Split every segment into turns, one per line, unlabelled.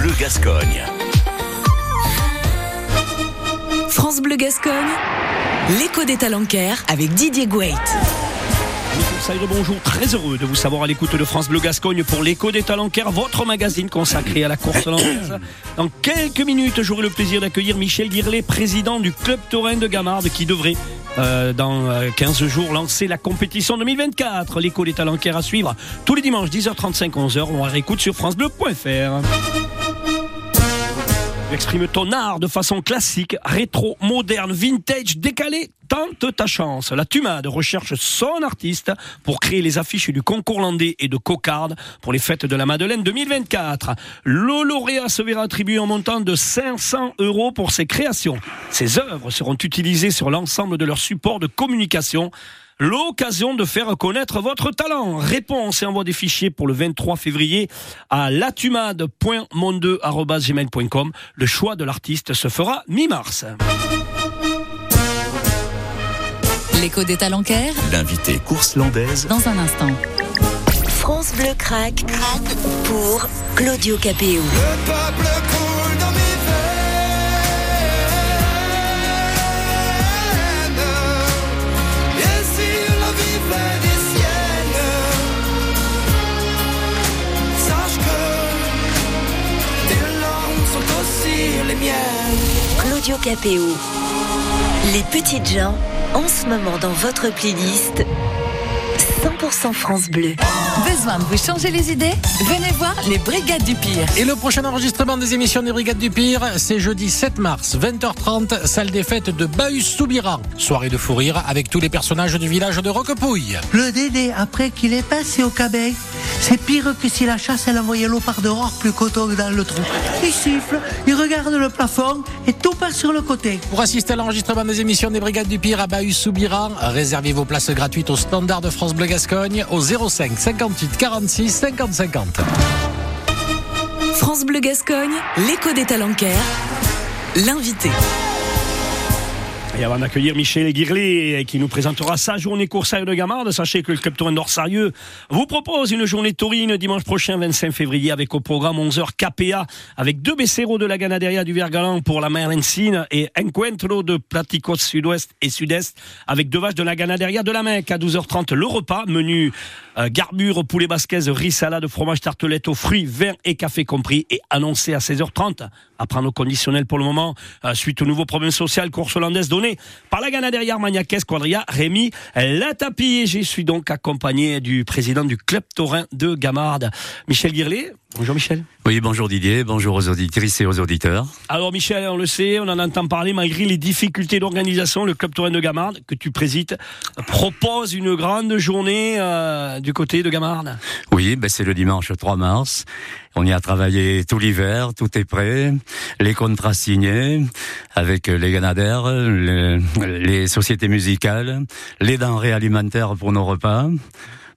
Bleu Gascogne.
France Bleu Gascogne, l'écho des talencaires avec Didier Gouet.
Saïd, bonjour, très heureux de vous savoir à l'écoute de France Bleu Gascogne pour l'écho des talencaires, votre magazine consacré à la course landaise. Dans quelques minutes, j'aurai le plaisir d'accueillir Michel Guirlet, président du club taurin de Gamarde, qui devrait, euh, dans euh, 15 jours, lancer la compétition 2024. L'écho des talencaires à suivre tous les dimanches, 10h35, 11h. On réécoute sur FranceBleu.fr. Exprime ton art de façon classique, rétro, moderne, vintage, décalé. Tente ta chance. La Tumade recherche son artiste pour créer les affiches du concours landais et de cocarde pour les fêtes de la Madeleine 2024. Le lauréat se verra attribuer un montant de 500 euros pour ses créations. Ces œuvres seront utilisées sur l'ensemble de leurs supports de communication l'occasion de faire connaître votre talent. Réponse et envoi des fichiers pour le 23 février à latumade.monde.gmail.com. Le choix de l'artiste se fera mi-mars.
L'écho des talencaires
L'invité course landaise
dans un instant.
France Bleu craque pour Claudio Capéo.
Le peuple Les
petites gens, en ce moment dans votre playlist, 100% France Bleu.
Besoin de vous changer les idées? Venez voir les Brigades du Pire.
Et le prochain enregistrement des émissions des Brigades du Pire, c'est jeudi 7 mars, 20h30, salle des fêtes de Bahus-Soubiran. Soirée de fou rire avec tous les personnages du village de Roquepouille.
Le Dédé, après qu'il est passé au cabec, c'est pire que si la chasse elle envoyait l'eau par dehors plus qu'autant que dans le trou. Il siffle, il regarde le plafond et tout passe sur le côté.
Pour assister à l'enregistrement des émissions des Brigades du Pire à Bahus-Soubiran, réservez vos places gratuites au standard de France Bleu Au 05 58 46 50 50.
France Bleu Gascogne, l'écho des talencaires, l'invité.
Et avant d'accueillir Michel Guirlet, qui nous présentera sa journée coursaire de Gamarde, sachez que le Club Tourin Sarieux vous propose une journée taurine dimanche prochain, 25 février, avec au programme 11h KPA, avec deux Becero de la Ganaderia du Vergalan pour la Merlencine et Encuentro de Platicos Sud-Ouest et Sud-Est, avec deux vaches de la Ganaderia de la Mecque à 12h30. Le repas, menu euh, garbure, poulet basquaise, riz, salade, fromage, tartelette aux fruits, vin et café compris, et annoncé à 16h30. À prendre au conditionnel pour le moment, euh, suite au nouveau problème social course hollandaise donné par la Ganaderia Armagnac Quadria, Rémi Latapi. Et je suis donc accompagné du président du club taurin de Gamarde, Michel Guirlet. Bonjour Michel.
Oui, bonjour Didier, bonjour aux auditrices et aux auditeurs.
Alors Michel, on le sait, on en entend parler, malgré les difficultés d'organisation, le club taurin de Gamarde, que tu présides, propose une grande journée euh, du côté de Gamarde.
Oui, ben c'est le dimanche 3 mars. On y a travaillé tout l'hiver, tout est prêt, les contrats signés avec les ganadères, les, les sociétés musicales, les denrées alimentaires pour nos repas.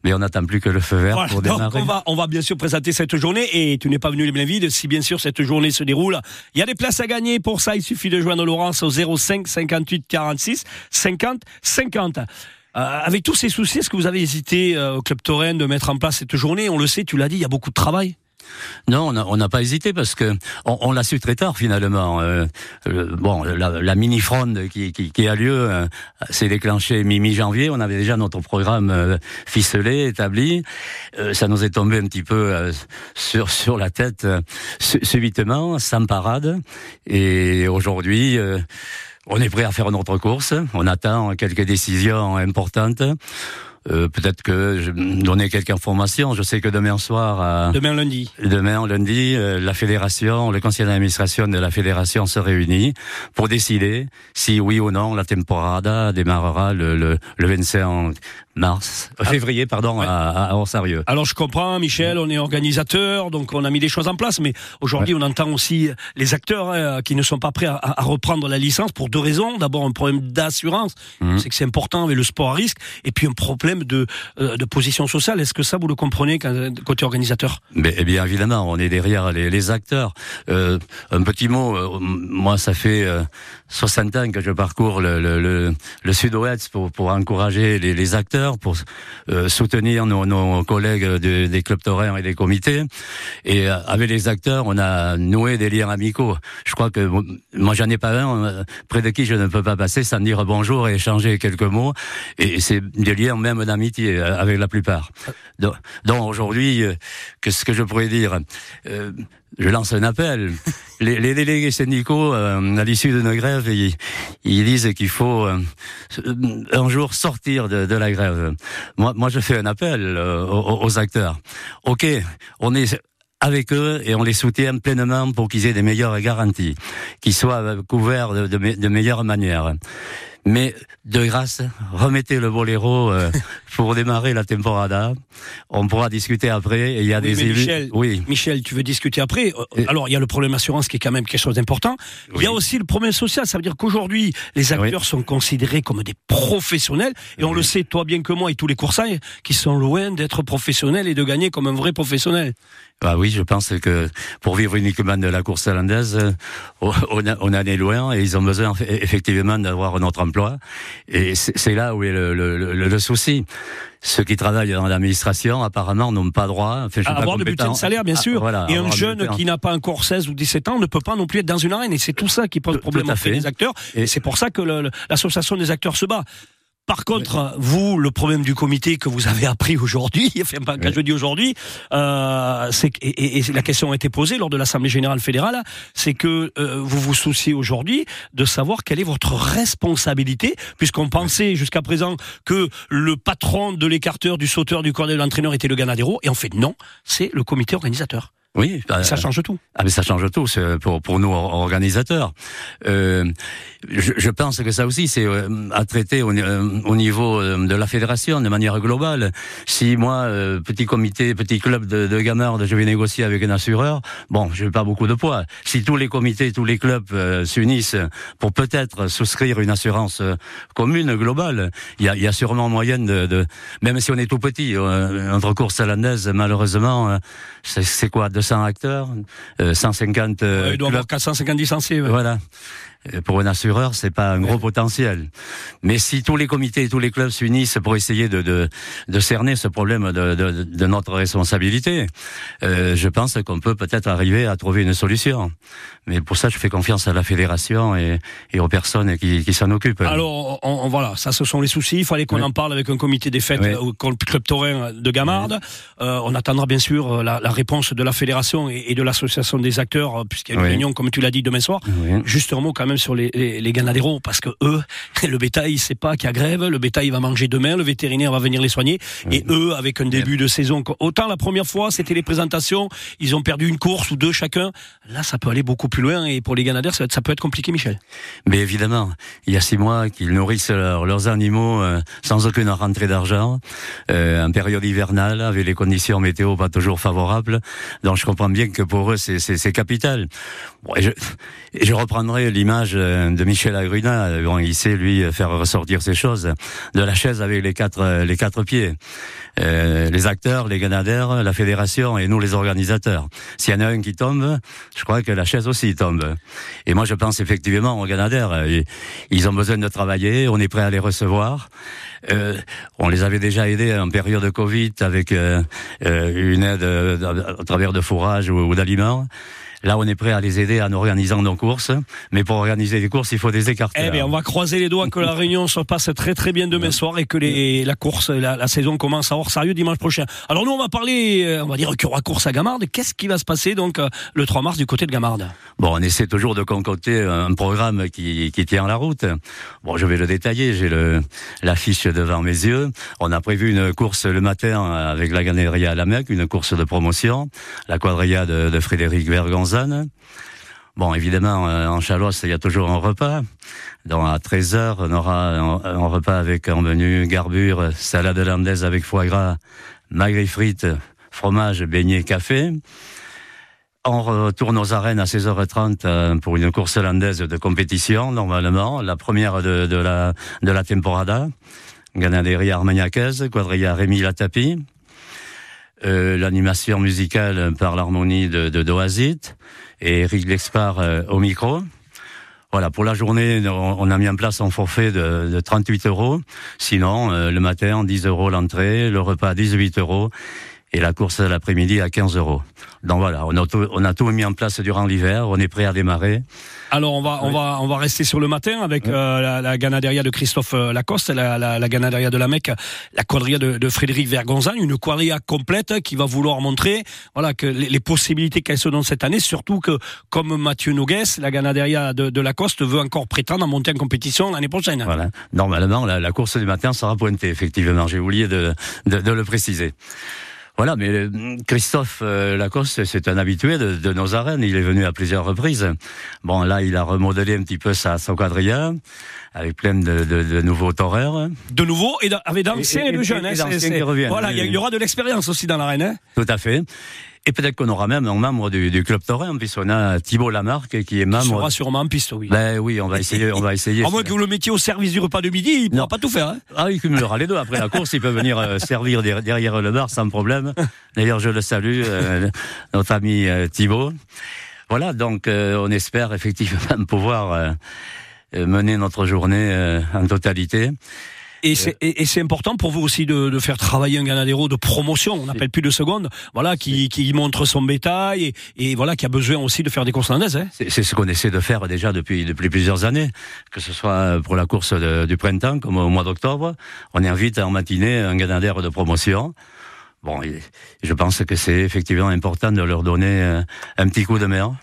Mais on n'attend plus que le feu vert
Voilà,
pour démarrer.
on va, on va bien sûr présenter cette journée et tu n'es pas venu les mains vides. Si bien sûr cette journée se déroule, il y a des places à gagner. Pour ça, il suffit de joindre Laurence au 05 58 46 50 50. Euh, avec tous ces soucis, est-ce que vous avez hésité euh, au Club Taurin de mettre en place cette journée? On le sait, tu l'as dit, il y a beaucoup de travail.
Non, on n'a pas hésité parce que on, l'a su très tard finalement. Euh, bon, la, mini fronde qui, a lieu euh, s'est déclenchée mi mi janvier. On avait déjà notre programme euh, ficelé, établi. Ça nous est tombé un petit peu sur sur la tête su- subitement, sans parade. Et aujourd'hui. on est prêt à faire notre course. On attend quelques décisions importantes. Euh, Peut-être que je donner quelques informations. Je sais que demain soir, à,
Demain lundi.
Demain, lundi, euh, la fédération, le conseil d'administration de la fédération se réunit pour décider si oui ou non la temporada démarrera le, le, le 25 mars, euh, février, pardon,
Ouais.
à, à Orsarieux.
Alors je comprends, Michel, on est organisateur, donc on a mis des choses en place, mais aujourd'hui on entend aussi les acteurs hein, qui ne sont pas prêts à, à reprendre la licence pour deux raisons. D'abord un problème d'assurance,
Mhm.
c'est que c'est important avec le sport à risque, et puis un problème euh, de position sociale. Est-ce que ça, vous le comprenez côté organisateur?
Mais eh bien évidemment, on est derrière les, acteurs. Euh, un petit mot, euh, moi ça fait euh, 60 ans que je parcours le, sud-ouest pour, encourager les, acteurs, pour soutenir nos, collègues de- des clubs taurins et des comités. Et avec les acteurs, on a noué des liens amicaux. Je crois que moi j'en ai pas un près de qui je ne peux pas passer sans dire bonjour et échanger quelques mots. Et c'est des liens même d'amitié euh, avec la plupart. Donc, donc aujourd'hui, euh, qu'est-ce que je pourrais dire Euh, Je lance un appel. Les, les délégués syndicaux, euh, à l'issue d'une grève, ils, ils disent qu'il faut un jour sortir de, de la grève. Moi, moi, je fais un appel aux, aux acteurs. Ok, on est avec eux et on les soutient pleinement pour qu'ils aient des meilleures garanties, qu'ils soient couverts de, de, de meilleures manières. Mais de grâce, remettez le boléro euh, pour démarrer la temporada. On pourra discuter après. Il y a
Oui,
des élus.
Michel,
Oui.
Michel, tu veux discuter après? Alors, il y a le problème assurance qui est quand même quelque chose d'important. Il y a aussi le problème social. Ça veut dire qu'aujourd'hui, les acteurs sont considérés comme des professionnels. Et on le sait, toi bien que moi et tous les coursailles, qui sont loin d'être professionnels et de gagner comme un vrai professionnel.
Ah oui, je pense que pour vivre uniquement de la course hollandaise, euh, on, a- on en est loin et ils ont besoin eff- effectivement d'avoir notre emploi. Et c'est là où est le, le- le- le souci. Ceux qui travaillent dans l'administration, apparemment, n'ont pas droit enfin,
À
pas
avoir de
compétent.
bulletin de salaire, bien
Ah,
sûr.
voilà,
et un jeune qui n'a pas encore 16 ou 17 ans ne peut pas non plus être dans une arène. Et c'est tout ça qui pose
Tout-
problème
fait.
des acteurs. Et,
Et-
c'est pour ça que le- le- l'association des acteurs se bat. Par contre, vous, le problème du comité que vous avez appris aujourd'hui, enfin pas quand
Oui.
je dis aujourd'hui, euh, et la question a été posée lors de l'Assemblée générale fédérale, c'est que euh, vous vous souciez aujourd'hui de savoir quelle est votre responsabilité, puisqu'on pensait jusqu'à présent que le patron de l'écarteur, du sauteur, du cornet de l'entraîneur était le Ganadero, et en fait non, c'est le comité organisateur.
Oui, bah,
Ça change tout.
Ah mais ça change tout c'est pour pour nous or- organisateurs. Euh, je, je pense que ça aussi c'est euh, à traiter au, euh, au niveau euh, de la fédération de manière globale. Si moi euh, petit comité, petit club de, de gamards, je vais négocier avec un assureur, bon, je n'ai pas beaucoup de poids. Si tous les comités, tous les clubs euh, s'unissent pour peut-être souscrire une assurance euh, commune globale, il y a, y a sûrement moyen de, de même si on est tout petit, euh, notre course hollandaise malheureusement euh, c'est c'est quoi 200 acteurs, euh, 150 euh,
il doit avoir
clubs.
450 licenciés. ouais.
Voilà. Euh, Pour un assureur, c'est pas un gros potentiel. Mais si tous les comités et tous les clubs s'unissent pour essayer de, de, de cerner ce problème de, de, de notre responsabilité, euh, je pense qu'on peut peut-être arriver à trouver une solution. Mais pour ça, je fais confiance à la fédération et, et aux personnes qui, qui s'en occupent.
Alors, on, on- voilà, ça, ce sont les soucis. Il fallait qu'on
Oui.
en parle avec un comité des fêtes
Oui.
euh, au club taurin de Gamarde. Euh, on attendra bien sûr euh, la, la réponse de la fédération et, et de l'association des acteurs, puisqu'il y a une réunion, comme tu l'as dit, demain soir. Juste un mot quand même sur les, les, les ganaderos, parce que eux, le bétail, c'est pas qu'il y a grève, le bétail va manger demain, le vétérinaire va venir les soigner, et eux, avec un début de saison, autant la première fois, c'était les présentations, ils ont perdu une course ou deux chacun, là, ça peut aller beaucoup plus loin, et pour les ganadères, ça, peut être compliqué, Michel.
Mais évidemment, il y a six mois qu'ils nourrissent leur- leurs animaux euh, sans aucune rentrée d'argent, euh, en période hivernale, avec les conditions météo pas toujours favorables. Donc je comprends bien que pour eux, c'est- capital. Bon, et je, et je reprendrai l'image euh, de Michel Agruna. Bon, il sait, lui, faire ressortir ces choses. De la chaise avec les quatre, euh, les quatre pieds. Euh, les acteurs, les ganadères, la fédération et nous, les organisateurs. S'il y en a un qui tombe, je crois que la chaise aussi tombe. Et moi, je pense effectivement aux ganadères. euh, Ils ont besoin de travailler, on est prêt à les recevoir. Euh, on les avait déjà aidés en période de Covid avec euh, euh, une aide euh, à travers de fourrage ou, ou d'aliments. Là, on est prêt à les aider en organisant nos courses. Mais pour organiser les courses, il faut des écarteurs.
Eh bien, on va croiser les doigts que la réunion se passe très très bien demain soir et que les, la course, la, la saison commence à hors sérieux dimanche prochain. Alors nous, on va parler, euh, on va dire qu'il y aura course à Gamarde. Qu'est-ce qui va se passer donc euh, le 3 mars du côté de Gamarde?
Bon, on essaie toujours de concocter un programme qui, qui tient la route. Bon, je vais le détailler. J'ai l'affiche devant mes yeux. On a prévu une course le matin avec la ganaderie à la Mecque, une course de promotion, la quadrilla de, de Frédéric Bon, évidemment, euh, en Chalosse, il y a toujours un repas. Donc, à 13h, on aura un, repas avec un menu garbure, salade hollandaise avec foie gras, magret frites, fromage, beignet, café. On retourne aux arènes à 16h30 euh, pour une course hollandaise de compétition, normalement, la première de, la, de la temporada. Ganaderie Armagnacaise, quadrilla Rémi Latapi. Euh, L'animation musicale par l'harmonie de, de Doazit et Eric Lexpar euh, au micro. Voilà, pour la journée, on, a mis en place un forfait de, de 38 euros. Sinon, euh, le matin, 10 euros l'entrée, le repas 18 euros et la course de l'après-midi à 15 euros. Donc voilà, on a, tout, on a tout mis en place durant l'hiver, on est prêt à démarrer.
Alors on va on va on va rester sur le matin avec euh, la, la ganaderia de Christophe euh, Lacoste, la, la, la ganaderia de la Mecque, la quadrilla de, de Frédéric Vergonzan, une quadrilla complète qui va vouloir montrer voilà que les, les possibilités qu'elle se donne cette année, surtout que comme Mathieu Nogues, la ganaderia de, de Lacoste veut encore prétendre à monter en compétition l'année prochaine.
Voilà. Normalement, la, la course du matin sera pointée, effectivement. J'ai oublié de, de, de le préciser. Voilà, mais euh, Christophe euh, Lacoste, c'est un habitué de, de, nos arènes. Il est venu à plusieurs reprises. Bon, là, il a remodelé un petit peu sa, son quadrilla avec plein de, de, de nouveaux toreurs.
De nouveau, et avec d'anciens et, et, de jeunes.
Et,
hein,
et qui reviennent.
Voilà, il y, aura de l'expérience aussi dans l'arène. Hein.
Tout à fait. Et peut-être qu'on aura même un membre du, du club taurin, puisqu'on a Thibault Lamarque qui est membre.
Qui sera sûrement en piste, oui.
Ben oui, on va essayer, on va essayer.
À moins que vous le mettiez au service du repas de midi, il ne pourra pas tout faire. Hein
ah, il cumulera les deux. Après la course, il peut venir euh, servir derrière le bar sans problème. D'ailleurs, je le salue, euh, notre ami euh, Thibault. Voilà, donc euh, on espère effectivement pouvoir mener notre journée en totalité.
Et c'est, et, c'est important pour vous aussi de, de, faire travailler un ganadero de promotion, on n'appelle plus de seconde, voilà, qui, qui montre son bétail et, et, voilà, qui a besoin aussi de faire des courses landaises. Hein.
C'est, ce qu'on essaie de faire déjà depuis, depuis plusieurs années, que ce soit pour la course de, du printemps comme au mois d'octobre. On invite en matinée un ganadère de promotion. Bon, je pense que c'est effectivement important de leur donner un petit coup de main.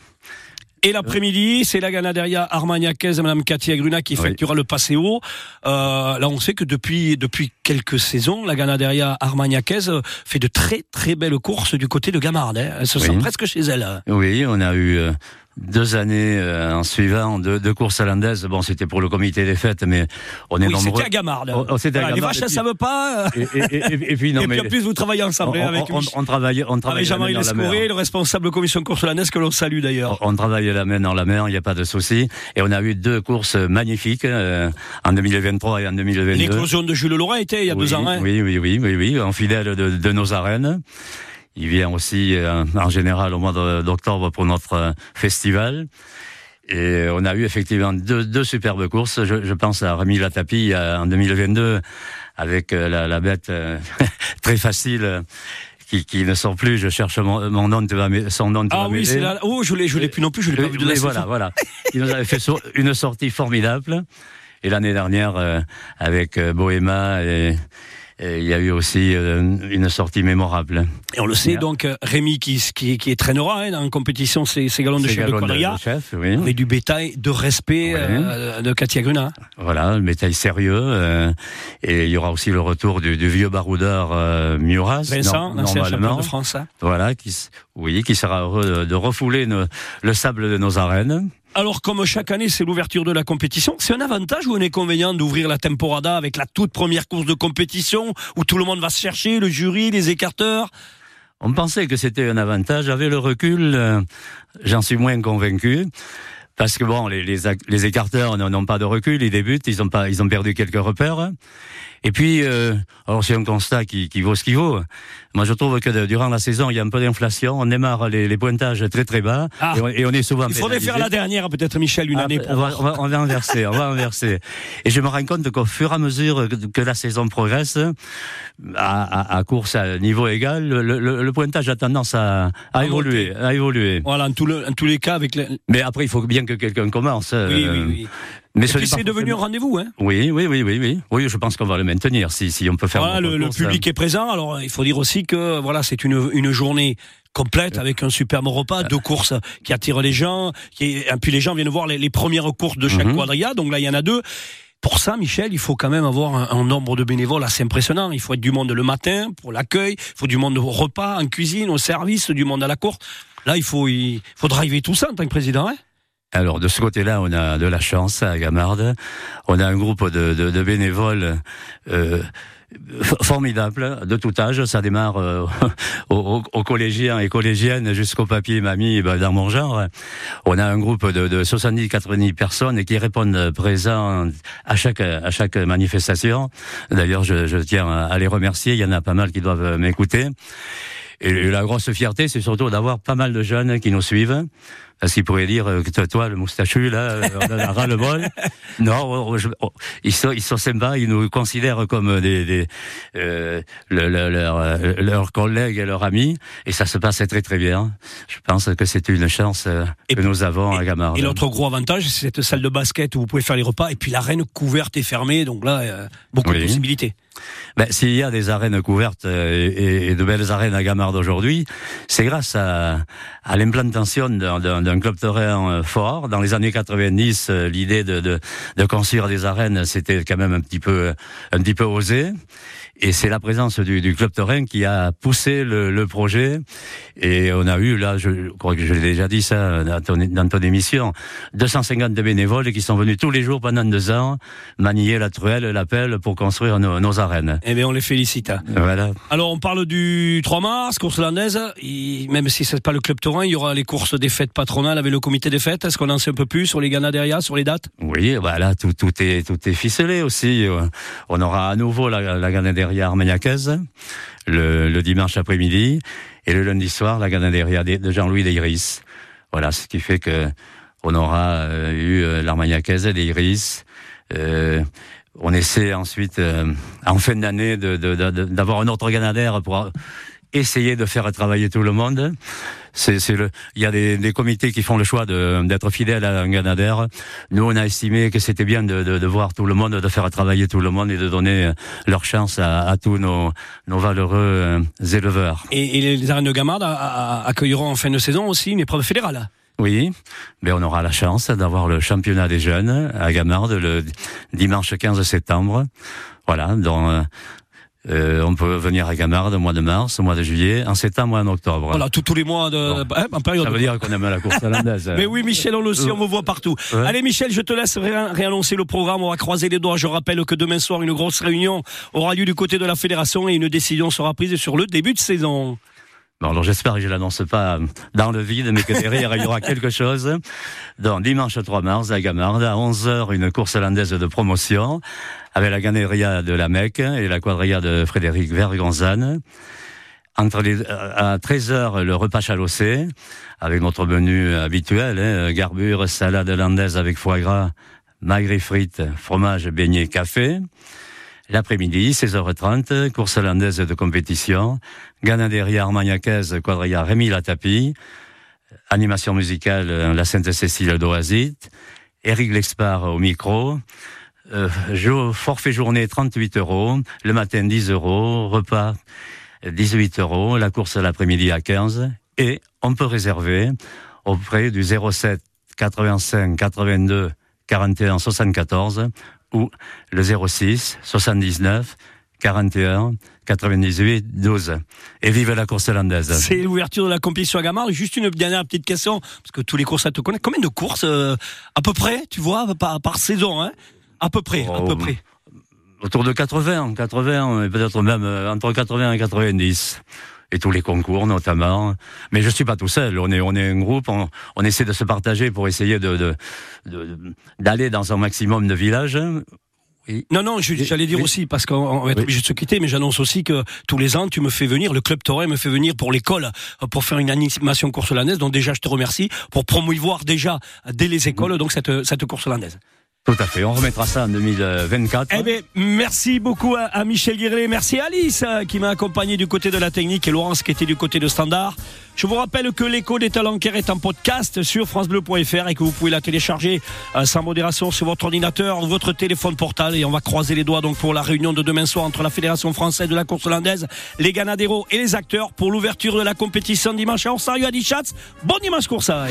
Et l'après-midi, c'est la Ganaderia Armagnacaise, Madame Katia Gruna, qui effectuera oui. le passéo. Euh, là, on sait que depuis depuis quelques saisons, la Ganaderia Armagnacaise fait de très très belles courses du côté de Gamarde. Hein. Elle se oui. sent presque chez elle.
Oui, on a eu euh, deux années euh, en suivant deux, deux courses hollandaises. Bon, c'était pour le comité des fêtes, mais on est
oui,
nombreux.
C'était à Gamarde.
Oh,
voilà,
à Gamarde.
Les vaches, elles savent pas.
Et, et, et, et puis, non,
et
mais
puis en plus, vous travaillez ensemble
on,
avec
on, on, travaille, on travaille
avec Jean-Marie Lescouré, le responsable commission course hollandaise que l'on salue d'ailleurs.
On, on travaille la main dans la mer, il n'y a pas de souci. Et on a eu deux courses magnifiques euh, en 2023 et en 2022.
L'éclosion de Jules Laurent était il y a
oui,
deux ans. Hein
oui, oui, oui, oui, oui, en fidèle de, de nos arènes. Il vient aussi euh, en général au mois d'octobre pour notre euh, festival. Et on a eu effectivement deux, deux superbes courses. Je, je, pense à Rémi Latapi en 2022 avec euh, la, la bête très facile qui, qui, ne sort plus. Je cherche mon, mon nom, de son nom.
Ah oui, c'est là. Oh, je l'ai, je l'ai plus non plus. Je l'ai pas vu de la
Voilà, voilà. Il nous avait fait une sortie formidable. Et l'année dernière, euh, avec euh, Bohéma et il y a eu aussi euh, une sortie mémorable.
Et on le sait, donc, Rémi qui, qui, qui traînera hein, en compétition ces, ces galons de chef de quadrilla,
oui.
avec du bétail de respect oui. euh, de Katia Gruna.
Voilà, le bétail sérieux. Euh, et il y aura aussi le retour du, du vieux baroudeur euh, Muras.
Vincent, l'ancien champion de France. Hein.
Voilà, qui, oui, qui sera heureux de, de refouler nos, le sable de nos arènes.
Alors, comme chaque année, c'est l'ouverture de la compétition, c'est un avantage ou un inconvénient d'ouvrir la temporada avec la toute première course de compétition où tout le monde va se chercher, le jury, les écarteurs?
On pensait que c'était un avantage. Avec le recul, euh, j'en suis moins convaincu. Parce que bon, les, les, les écarteurs n'ont pas de recul, ils débutent, ils ont pas, ils ont perdu quelques repères. Et puis, euh, alors c'est un constat qui, qui vaut ce qu'il vaut. Moi, je trouve que de, durant la saison, il y a un peu d'inflation. On démarre les, les pointages très très bas
ah,
et, on, et, on, est souvent.
Il faudrait
pénalisé.
faire la dernière, peut-être, Michel, une
ah,
année. Pour
on, va, on, va, on, va, inverser, on va inverser. Et je me rends compte qu'au fur et à mesure que, que la saison progresse, à, à, à, course à niveau égal, le, le, le pointage a tendance à, à évoluer, à évoluer.
Voilà, en, tout le, en tous les cas, avec. Les...
Mais après, il faut bien que quelqu'un commence.
Oui, euh, oui, oui. Mais ce c'est devenu un rendez-vous, hein
Oui, oui, oui, oui, oui. Oui, je pense qu'on va le maintenir si, si on peut faire.
Voilà, le, le, public est présent. Alors, il faut dire aussi que voilà, c'est une, une journée complète avec un superbe repas, deux courses qui attirent les gens. Qui, et puis les gens viennent voir les, les premières courses de chaque mm -hmm. quadrilla. Donc là, il y en a deux. Pour ça, Michel, il faut quand même avoir un, un, nombre de bénévoles assez impressionnant. Il faut être du monde le matin pour l'accueil, il faut du monde au repas, en cuisine, au service, du monde à la course. Là, il faut, il faut driver tout ça en tant que président. Hein
Alors de ce côté-là, on a de la chance à Gamarde. On a un groupe de, de, de bénévoles euh, f- formidables de tout âge. Ça démarre euh, aux, aux collégiens et collégiennes jusqu'au papier et mamie ben, dans mon genre. On a un groupe de, de 70-90 personnes qui répondent présents à chaque à chaque manifestation. D'ailleurs, je, je tiens à les remercier. Il y en a pas mal qui doivent m'écouter. Et la grosse fierté, c'est surtout d'avoir pas mal de jeunes qui nous suivent. Parce qu'ils pourraient dire euh, toi, toi, le moustachu, là, euh, on a ras le bol. Non, on- je- on- ils sont, ils sont sympas, ils nous considèrent comme des, des euh, le- le- leur- euh, leurs collègues et leurs amis, et ça se passe très très bien. Je pense que c'est une chance
Et-
que nous avons à Gamarde.
Et l'autre gros avantage, c'est cette salle de basket où vous pouvez faire les repas et puis l'arène couverte et fermée. Donc là, euh, beaucoup de possibilités.
Ben, s'il y a des arènes couvertes euh, et, de belles arènes à Gamarde aujourd'hui, c'est grâce à, l'implantation d'un club terrain euh, fort. Dans les années 90, euh, l'idée de, de, de construire des arènes, c'était quand même un petit peu, un petit peu osé. Et c'est la présence du, du club terrain qui a poussé le, le projet. Et on a eu, là, je crois que je l'ai déjà dit ça dans ton, dans ton émission, 250 bénévoles qui sont venus tous les jours pendant deux ans manier la truelle, la pelle pour construire nos, nos arènes.
Eh bien, on les félicite.
Voilà.
Alors, on parle du 3 mars, course landaise. Même si c'est pas le club Torrent, il y aura les courses des fêtes patronales avec le comité des fêtes. Est-ce qu'on en sait un peu plus sur les Ganaderia, sur les dates?
Oui, voilà, tout, tout est tout est ficelé aussi. On aura à nouveau la, la Ganaderia armagnacaise le, le dimanche après-midi et le lundi soir la Ganaderia de Jean-Louis d'Iris. Voilà, ce qui fait que on aura euh, eu euh, l'armagnacaise d'Iris. Euh, on essaie ensuite, euh, en fin d'année, d'avoir un autre Ganadère pour essayer de faire travailler tout le monde. C'est, le, il y a des, des comités qui font le choix d'être fidèles à un Ganadère. Nous, on a estimé que c'était bien de, de, de voir tout le monde, de faire travailler tout le monde et de donner leur chance à, à tous nos, nos valeureux euh, éleveurs.
et, et les arènes de Gamarde a- accueilleront en fin de saison aussi une épreuve fédérale?
Oui, mais on aura la chance d'avoir le championnat des jeunes à Gamarde le dimanche 15 septembre. Voilà, donc euh, euh, on peut venir à Gamarde au mois de mars, au mois de juillet, en septembre et en octobre.
Voilà, tous, tous les mois de, hein, en période.
Ça veut dire qu'on aime la course hollandaise.
Mais oui, Michel, on le sait, on vous voit partout.
Ouais.
Allez, Michel, je te laisse ré- réannoncer le programme. On va croiser les doigts. Je rappelle que demain soir, une grosse réunion aura lieu du côté de la fédération et une décision sera prise sur le début de saison.
Bon, alors j'espère que je l'annonce pas dans le vide, mais que derrière il y aura quelque chose. Donc dimanche 3 mars à Gamarde, à 11h, une course hollandaise de promotion avec la ganaderia de la Mecque et la quadrilla de Frédéric Vergonzane. Entre les, à 13h, le repas chalossé, avec notre menu habituel, hein, garbure, salade hollandaise avec foie gras, magre et frites, fromage, beignet, café. L'après-midi, 16h30, course hollandaise de compétition, Ganaderia armagnacaise, quadrilla Rémi Latapi, animation musicale euh, La Sainte-Cécile d'Oasit, Eric Lexpar au micro, euh, forfait journée 38 euros, le matin 10 euros, repas 18 euros, la course l'après-midi à 15, et on peut réserver auprès du 07 85 82 41 74 ou le 06 79 41 98 12. Et vive la course hollandaise.
C'est l'ouverture de la compétition à Gamarde. Juste une dernière petite question, parce que tous les courses, ça te connaît. Combien de courses, euh, à peu près, tu vois, par, par saison, hein? À peu près, à
Oh,
peu près.
Autour de 80, 80, et peut-être même euh, entre 80 et 90. Et tous les concours notamment. Mais je suis pas tout seul. On est, on est un groupe. On, on essaie de se partager pour essayer de, de, de- d'aller dans un maximum de villages. Oui.
Non, non, j'allais dire
oui.
aussi, parce qu'on on va être
Oui.
obligé de se quitter, mais j'annonce aussi que tous les ans, tu me fais venir, le Club Torrent me fait venir pour l'école, euh, pour faire une animation course hollandaise. Donc déjà, je te remercie pour promouvoir déjà dès les écoles, donc cette, cette course hollandaise.
Tout à fait. On remettra ça en 2024.
Eh bien, merci beaucoup à, à Michel Guirlet, merci à Alice euh, qui m'a accompagné du côté de la technique et Laurence qui était du côté de Standard. Je vous rappelle que l'écho des Talencaires est en podcast sur francebleu.fr et que vous pouvez la télécharger euh, sans modération sur votre ordinateur ou votre téléphone portable et on va croiser les doigts donc pour la réunion de demain soir entre la Fédération française de la course hollandaise, les Ganaderos et les acteurs pour l'ouverture de la compétition dimanche à Orsario à Dichatz. Bon dimanche coursaire.